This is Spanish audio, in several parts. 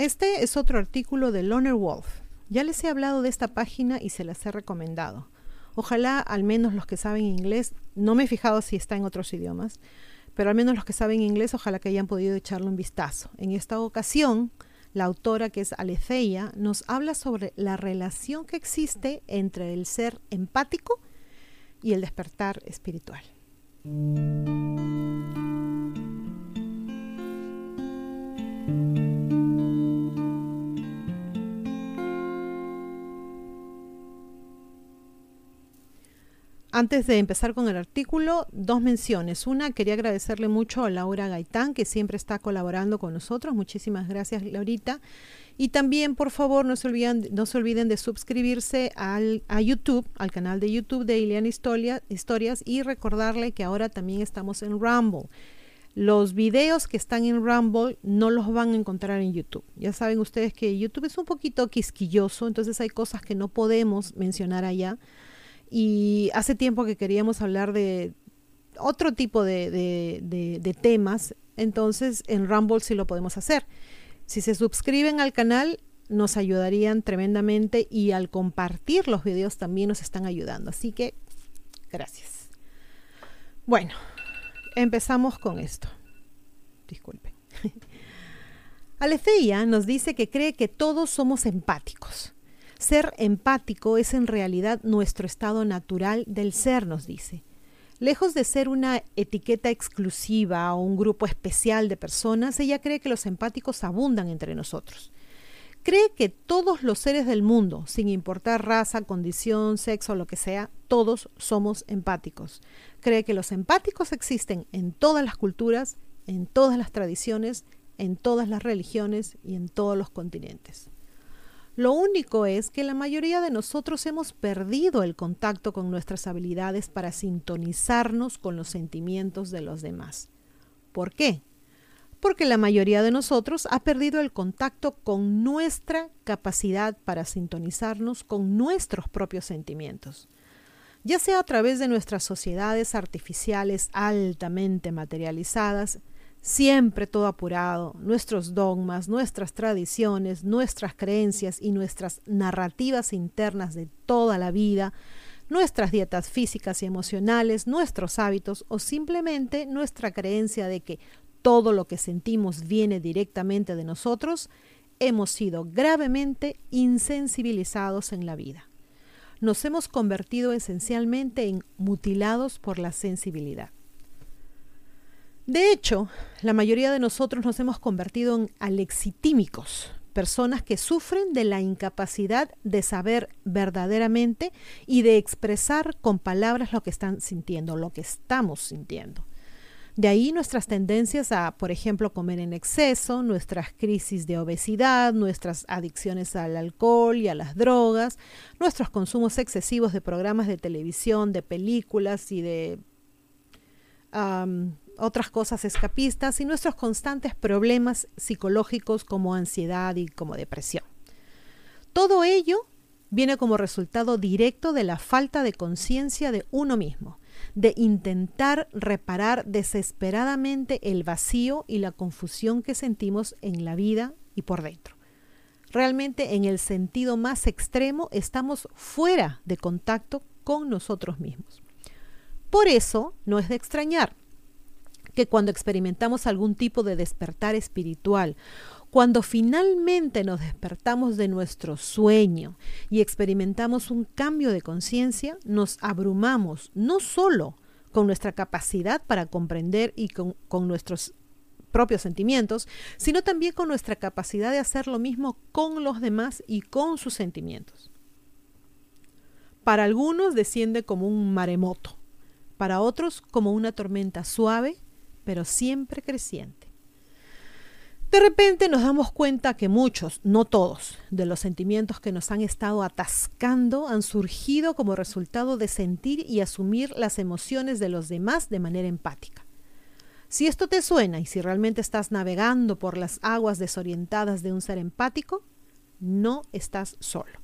Este es otro artículo de Loner Wolf. Ya les he hablado de esta página y se las he recomendado. Ojalá al menos los que saben inglés, no me he fijado si está en otros idiomas, pero al menos los que saben inglés, ojalá que hayan podido echarle un vistazo. En esta ocasión, la autora que es Aletheia nos habla sobre la relación que existe entre el ser empático y el despertar espiritual. Antes de empezar con el artículo, dos menciones. Una, quería agradecerle mucho a Laura Gaitán, que siempre está colaborando con nosotros. Muchísimas gracias, Laurita. Y también, por favor, no se olviden, no se olviden de suscribirse al, a YouTube, al canal de YouTube de Ileana Historia, Historias, y recordarle que ahora también estamos en Rumble. Los videos que están en Rumble no los van a encontrar en YouTube. Ya saben ustedes que YouTube es un poquito quisquilloso, entonces hay cosas que no podemos mencionar allá y hace tiempo que queríamos hablar de otro tipo de, temas, entonces en Rumble sí lo podemos hacer. Si se suscriben al canal, nos ayudarían tremendamente y al compartir los videos también nos están ayudando. Así que, gracias. Bueno, empezamos con esto. Disculpen. Aletheia nos dice que cree que todos somos empáticos. Ser empático es en realidad nuestro estado natural del ser, nos dice. Lejos de ser una etiqueta exclusiva o un grupo especial de personas, ella cree que los empáticos abundan entre nosotros. Cree que todos los seres del mundo, sin importar raza, condición, sexo lo que sea, todos somos empáticos. Cree que los empáticos existen en todas las culturas, en todas las tradiciones, en todas las religiones y en todos los continentes. Lo único es que la mayoría de nosotros hemos perdido el contacto con nuestras habilidades para sintonizarnos con los sentimientos de los demás. ¿Por qué? Porque la mayoría de nosotros ha perdido el contacto con nuestra capacidad para sintonizarnos con nuestros propios sentimientos ya sea a través de nuestras sociedades artificiales altamente materializadas, Siempre todo apurado, nuestros dogmas, nuestras tradiciones, nuestras creencias y nuestras narrativas internas de toda la vida, nuestras dietas físicas y emocionales, nuestros hábitos o simplemente nuestra creencia de que todo lo que sentimos viene directamente de nosotros, hemos sido gravemente insensibilizados en la vida. Nos hemos convertido esencialmente en mutilados por la sensibilidad. De hecho, la mayoría de nosotros nos hemos convertido en alexitímicos, personas que sufren de la incapacidad de saber verdaderamente y de expresar con palabras lo que están sintiendo, lo que estamos sintiendo. De ahí nuestras tendencias a, por ejemplo, comer en exceso, nuestras crisis de obesidad, nuestras adicciones al alcohol y a las drogas, nuestros consumos excesivos de programas de televisión, de películas y de otras cosas escapistas y nuestros constantes problemas psicológicos como ansiedad y como depresión. Todo ello viene como resultado directo de la falta de conciencia de uno mismo, de intentar reparar desesperadamente el vacío y la confusión que sentimos en la vida y por dentro. Realmente en el sentido más extremo estamos fuera de contacto con nosotros mismos. Por eso no es de extrañar que cuando experimentamos algún tipo de despertar espiritual, cuando finalmente nos despertamos de nuestro sueño y experimentamos un cambio de conciencia, nos abrumamos no solo con nuestra capacidad para comprender y con, con, nuestros propios sentimientos, sino también con nuestra capacidad de hacer lo mismo con los demás y con sus sentimientos. Para algunos desciende como un maremoto, para otros como una tormenta suave pero siempre creciente. De repente nos damos cuenta que muchos, no todos, de los sentimientos que nos han estado atascando han surgido como resultado de sentir y asumir las emociones de los demás de manera empática. Si esto te suena y si realmente estás navegando por las aguas desorientadas de un ser empático, no estás solo.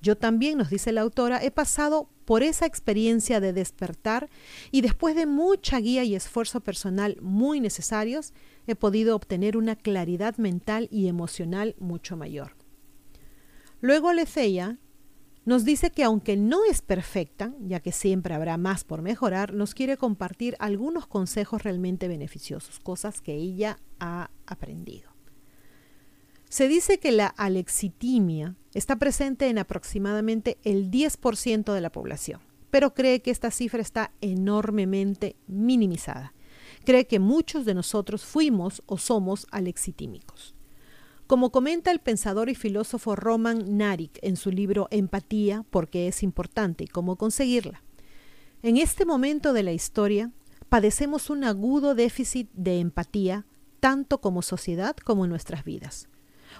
Yo también, nos dice la autora, he pasado por esa experiencia de despertar y después de mucha guía y esfuerzo personal muy necesarios, he podido obtener una claridad mental y emocional mucho mayor. Luego Aletheia nos dice que aunque no es perfecta, ya que siempre habrá más por mejorar, nos quiere compartir algunos consejos realmente beneficiosos, cosas que ella ha aprendido. Se dice que la alexitimia está presente en aproximadamente el 10% de la población, pero cree que esta cifra está enormemente minimizada. Cree que muchos de nosotros fuimos o somos alexitímicos. Como comenta el pensador y filósofo Roman Narik en su libro Empatía, porque es importante y cómo conseguirla. En este momento de la historia, padecemos un agudo déficit de empatía, tanto como sociedad como en nuestras vidas.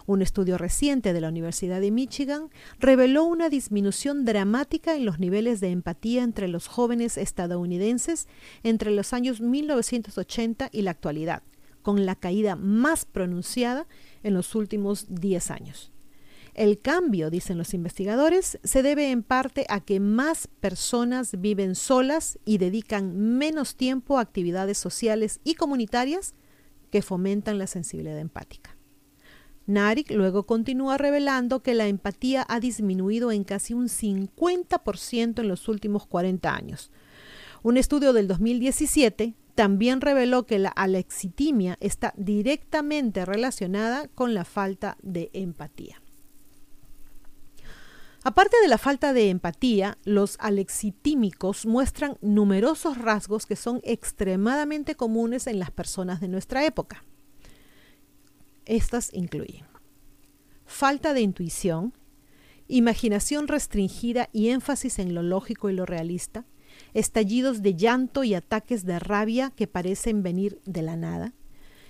Un estudio reciente de la Universidad de Michigan reveló una disminución dramática en los niveles de empatía entre los jóvenes estadounidenses entre los años 1980 y la actualidad, con la caída más pronunciada en los últimos 10 años. El cambio, dicen los investigadores, se debe en parte a que más personas viven solas y dedican menos tiempo a actividades sociales y comunitarias que fomentan la sensibilidad empática. Narik luego continúa revelando que la empatía ha disminuido en casi un 50% en los últimos 40 años. Un estudio del 2017 también reveló que la alexitimia está directamente relacionada con la falta de empatía. Aparte de la falta de empatía, los alexitímicos muestran numerosos rasgos que son extremadamente comunes en las personas de nuestra época. Estas incluyen falta de intuición, imaginación restringida y énfasis en lo lógico y lo realista, estallidos de llanto y ataques de rabia que parecen venir de la nada,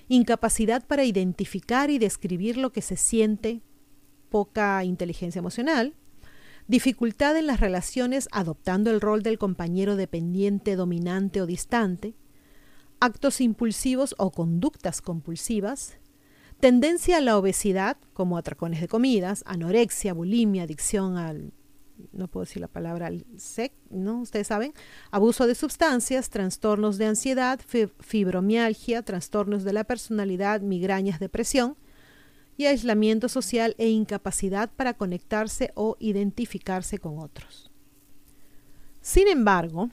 incapacidad para identificar y describir lo que se siente, poca inteligencia emocional, dificultad en las relaciones adoptando el rol del compañero dependiente, dominante o distante, actos impulsivos o conductas compulsivas, tendencia a la obesidad, como atracones de comidas, anorexia, bulimia, adicción al no puedo decir la palabra SEC, ¿no? Ustedes saben, abuso de sustancias, trastornos de ansiedad, fibromialgia, trastornos de la personalidad, migrañas, depresión y aislamiento social e incapacidad para conectarse o identificarse con otros. Sin embargo,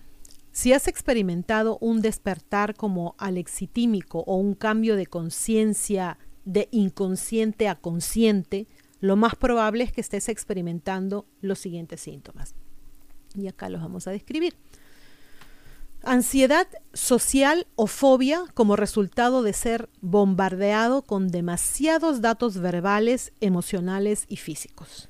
si has experimentado un despertar como alexitímico o un cambio de conciencia de inconsciente a consciente, lo más probable es que estés experimentando los siguientes síntomas. Y acá los vamos a describir. Ansiedad social o fobia como resultado de ser bombardeado con demasiados datos verbales, emocionales y físicos.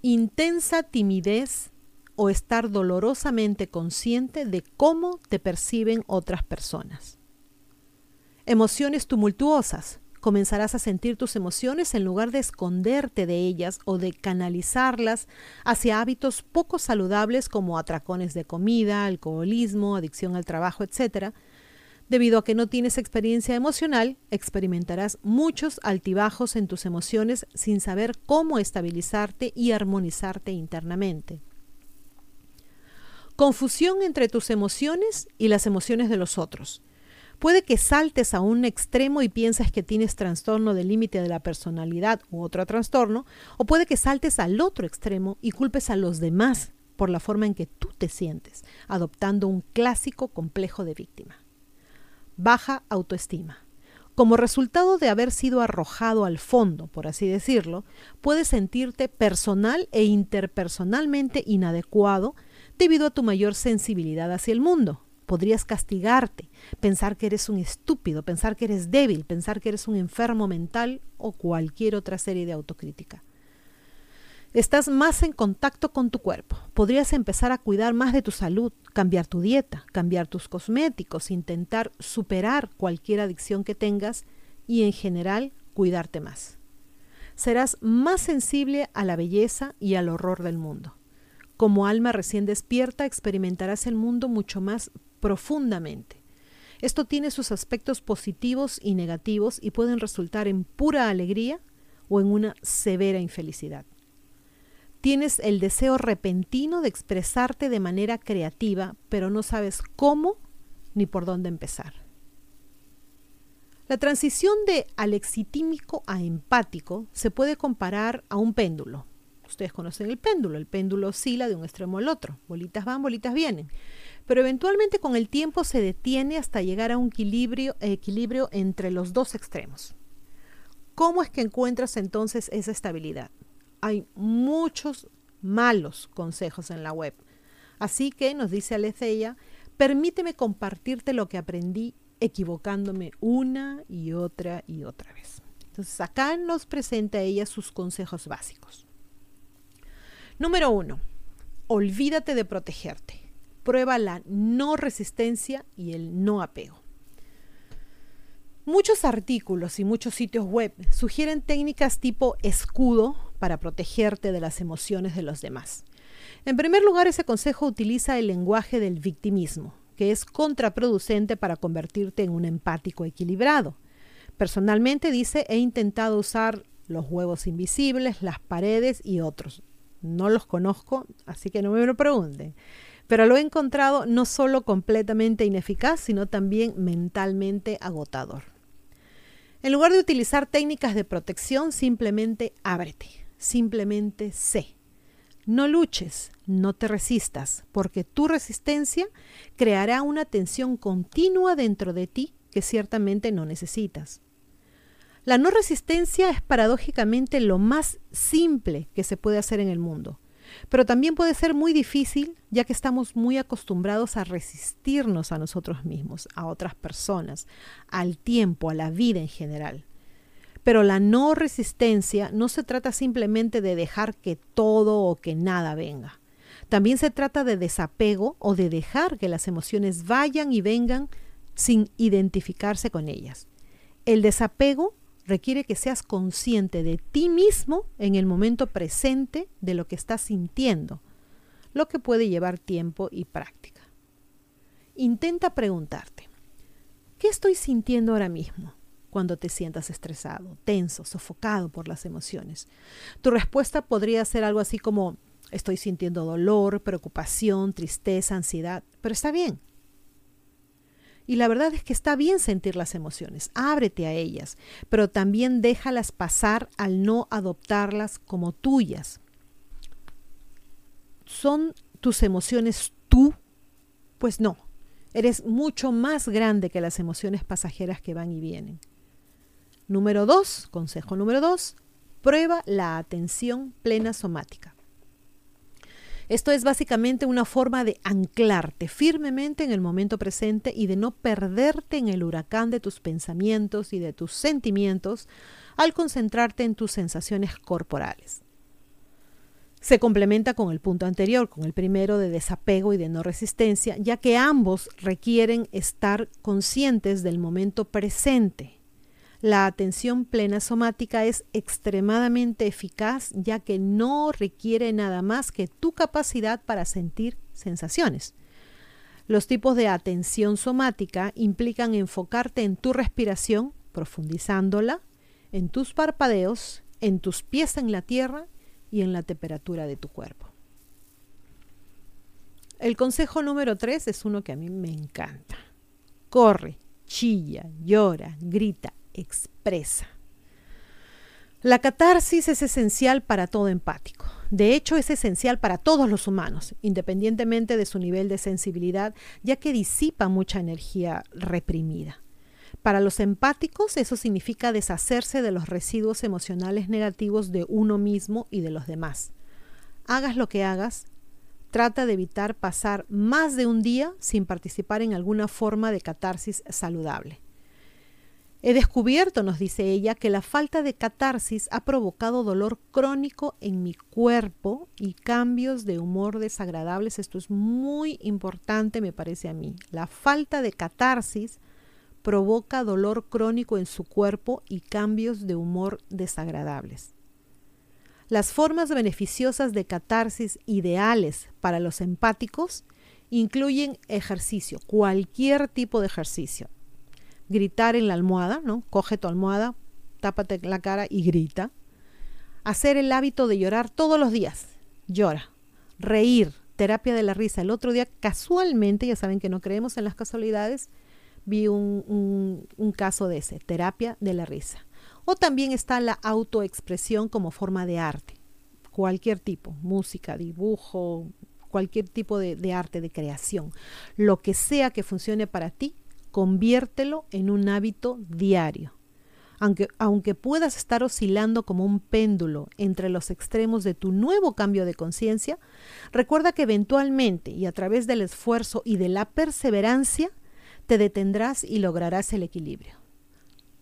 Intensa timidez o estar dolorosamente consciente de cómo te perciben otras personas. Emociones tumultuosas, comenzarás a sentir tus emociones en lugar de esconderte de ellas o de canalizarlas hacia hábitos poco saludables como atracones de comida, alcoholismo, adicción al trabajo, etc. Debido a que no tienes experiencia emocional, experimentarás muchos altibajos en tus emociones sin saber cómo estabilizarte y armonizarte internamente. Confusión entre tus emociones y las emociones de los otros Puede que saltes a un extremo y pienses que tienes trastorno del límite de la personalidad u otro trastorno, o puede que saltes al otro extremo y culpes a los demás por la forma en que tú te sientes, adoptando un clásico complejo de víctima. Baja autoestima. Como resultado de haber sido arrojado al fondo, por así decirlo, puedes sentirte personal e interpersonalmente inadecuado debido a tu mayor sensibilidad hacia el mundo, podrías castigarte, pensar que eres un estúpido, pensar que eres débil, pensar que eres un enfermo mental o cualquier otra serie de autocrítica. Estás más en contacto con tu cuerpo. Podrías empezar a cuidar más de tu salud, cambiar tu dieta, cambiar tus cosméticos, intentar superar cualquier adicción que tengas y en general cuidarte más. Serás más sensible a la belleza y al horror del mundo. Como alma recién despierta experimentarás el mundo mucho más profundamente. Esto tiene sus aspectos positivos y negativos y pueden resultar en pura alegría o en una severa infelicidad. Tienes el deseo repentino de expresarte de manera creativa, pero no sabes cómo ni por dónde empezar. La transición de alexitímico a empático se puede comparar a un péndulo. Ustedes conocen el péndulo, el péndulo oscila de un extremo al otro, bolitas van, bolitas vienen, pero eventualmente con el tiempo se detiene hasta llegar a un equilibrio, equilibrio entre los dos extremos. ¿Cómo es que encuentras entonces esa estabilidad? Hay muchos malos consejos en la web. Así que, nos dice Aleceya, permíteme compartirte lo que aprendí equivocándome una y otra y otra vez. Entonces acá nos presenta ella sus consejos básicos. Número uno, olvídate de protegerte. Prueba la no resistencia y el no apego. Muchos artículos y muchos sitios web sugieren técnicas tipo escudo para protegerte de las emociones de los demás. En primer lugar, ese consejo utiliza el lenguaje del victimismo, que es contraproducente para convertirte en un empático equilibrado. Personalmente dice, he intentado usar los huevos invisibles, las paredes y otros. No los conozco, así que no me lo pregunten. Pero lo he encontrado no solo completamente ineficaz, sino también mentalmente agotador. En lugar de utilizar técnicas de protección, simplemente ábrete, simplemente sé. No luches, no te resistas, porque tu resistencia creará una tensión continua dentro de ti que ciertamente no necesitas. La no resistencia es paradójicamente lo más simple que se puede hacer en el mundo, pero también puede ser muy difícil ya que estamos muy acostumbrados a resistirnos a nosotros mismos, a otras personas, al tiempo, a la vida en general. Pero la no resistencia no se trata simplemente de dejar que todo o que nada venga. También se trata de desapego o de dejar que las emociones vayan y vengan sin identificarse con ellas. El desapego requiere que seas consciente de ti mismo en el momento presente de lo que estás sintiendo, lo que puede llevar tiempo y práctica. Intenta preguntarte, ¿qué estoy sintiendo ahora mismo? cuando te sientas estresado, tenso, sofocado por las emociones. Tu respuesta podría ser algo así como, estoy sintiendo dolor, preocupación, tristeza, ansiedad, pero está bien. Y la verdad es que está bien sentir las emociones, ábrete a ellas, pero también déjalas pasar al no adoptarlas como tuyas. ¿Son tus emociones tú? Pues no, eres mucho más grande que las emociones pasajeras que van y vienen. Número dos, consejo número dos, prueba la atención plena somática. Esto es básicamente una forma de anclarte firmemente en el momento presente y de no perderte en el huracán de tus pensamientos y de tus sentimientos al concentrarte en tus sensaciones corporales. Se complementa con el punto anterior, con el primero de desapego y de no resistencia, ya que ambos requieren estar conscientes del momento presente la atención plena somática es extremadamente eficaz ya que no requiere nada más que tu capacidad para sentir sensaciones. Los tipos de atención somática implican enfocarte en tu respiración, profundizándola, en tus parpadeos, en tus pies en la tierra y en la temperatura de tu cuerpo. El consejo número tres es uno que a mí me encanta. Corre, chilla, llora, grita, expresa. La catarsis es esencial para todo empático. De hecho, es esencial para todos los humanos, independientemente de su nivel de sensibilidad, ya que disipa mucha energía reprimida. Para los empáticos, eso significa deshacerse de los residuos emocionales negativos de uno mismo y de los demás. Hagas lo que hagas, trata de evitar pasar más de un día sin participar en alguna forma de catarsis saludable. He descubierto, nos dice ella, que la falta de catarsis ha provocado dolor crónico en mi cuerpo y cambios de humor desagradables. Esto es muy importante, me parece a mí. La falta de catarsis provoca dolor crónico en su cuerpo y cambios de humor desagradables. Las formas beneficiosas de catarsis ideales para los empáticos incluyen ejercicio, cualquier tipo de ejercicio, gritar en la almohada, ¿no? Coge tu almohada, tápate la cara y grita. Hacer el hábito de llorar todos los días. Llora. Reír, terapia de la risa. El otro día, casualmente, ya saben que no creemos en las casualidades, vi un, un caso de ese, terapia de la risa. O también está la autoexpresión como forma de arte, cualquier tipo, música, dibujo, cualquier tipo de, arte, de creación. Lo que sea que funcione para ti, conviértelo en un hábito diario. Aunque, aunque, puedas estar oscilando como un péndulo entre los extremos de tu nuevo cambio de conciencia, recuerda que eventualmente y a través del esfuerzo y de la perseverancia, te detendrás y lograrás el equilibrio.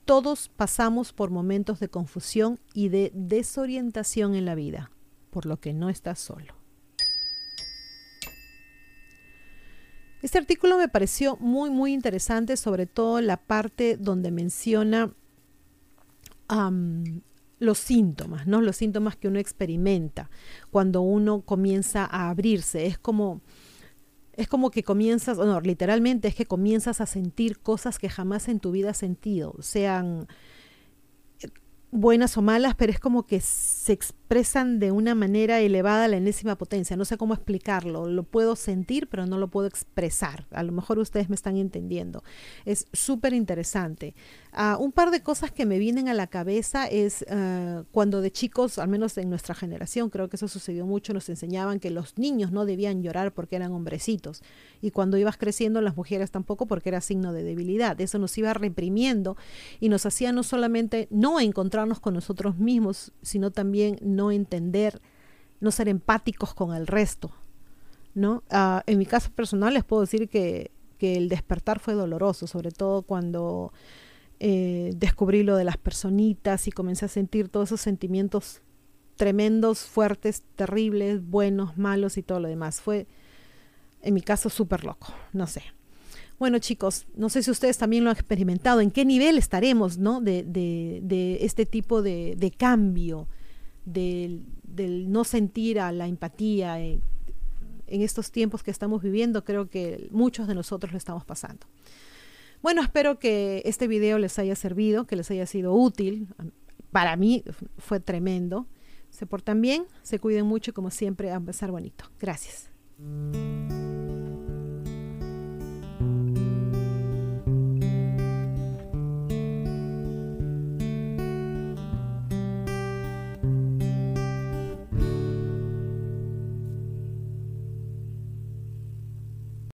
Todos pasamos por momentos de confusión y de desorientación en la vida, por lo que no estás solo. Este artículo me pareció muy, muy interesante, sobre todo la parte donde menciona los síntomas, ¿no? Los síntomas que uno experimenta cuando uno comienza a abrirse. Es como es como que comienzas, no, literalmente es que comienzas a sentir cosas que jamás en tu vida has sentido, sean buenas o malas, pero es como que se expresan de una manera elevada la enésima potencia. No sé cómo explicarlo. Lo puedo sentir, pero no lo puedo expresar. A lo mejor ustedes me están entendiendo. Es súper interesante. Ah, un par de cosas que me vienen a la cabeza es ah, cuando de chicos, al menos en nuestra generación, creo que eso sucedió mucho, nos enseñaban que los niños no debían llorar porque eran hombrecitos. Y cuando ibas creciendo, las mujeres tampoco porque era signo de debilidad. Eso nos iba reprimiendo y nos hacía no solamente no encontrarnos con nosotros mismos, sino también no entender, no ser empáticos con el resto. ¿no? Ah, en mi caso personal les puedo decir que, el despertar fue doloroso, sobre todo cuando eh, descubrí lo de las personitas y comencé a sentir todos esos sentimientos tremendos, fuertes, terribles, buenos, malos y todo lo demás. Fue, en mi caso, súper loco, no sé. Bueno chicos, no sé si ustedes también lo han experimentado, en qué nivel estaremos ¿no? de, de, este tipo de, de cambio del, no sentir a la empatía en, estos tiempos que estamos viviendo, creo que muchos de nosotros lo estamos pasando. Bueno, espero que este video les haya servido, que les haya sido útil. Para mí fue tremendo. Se portan bien, se cuiden mucho y como siempre a empezar bonito. Gracias.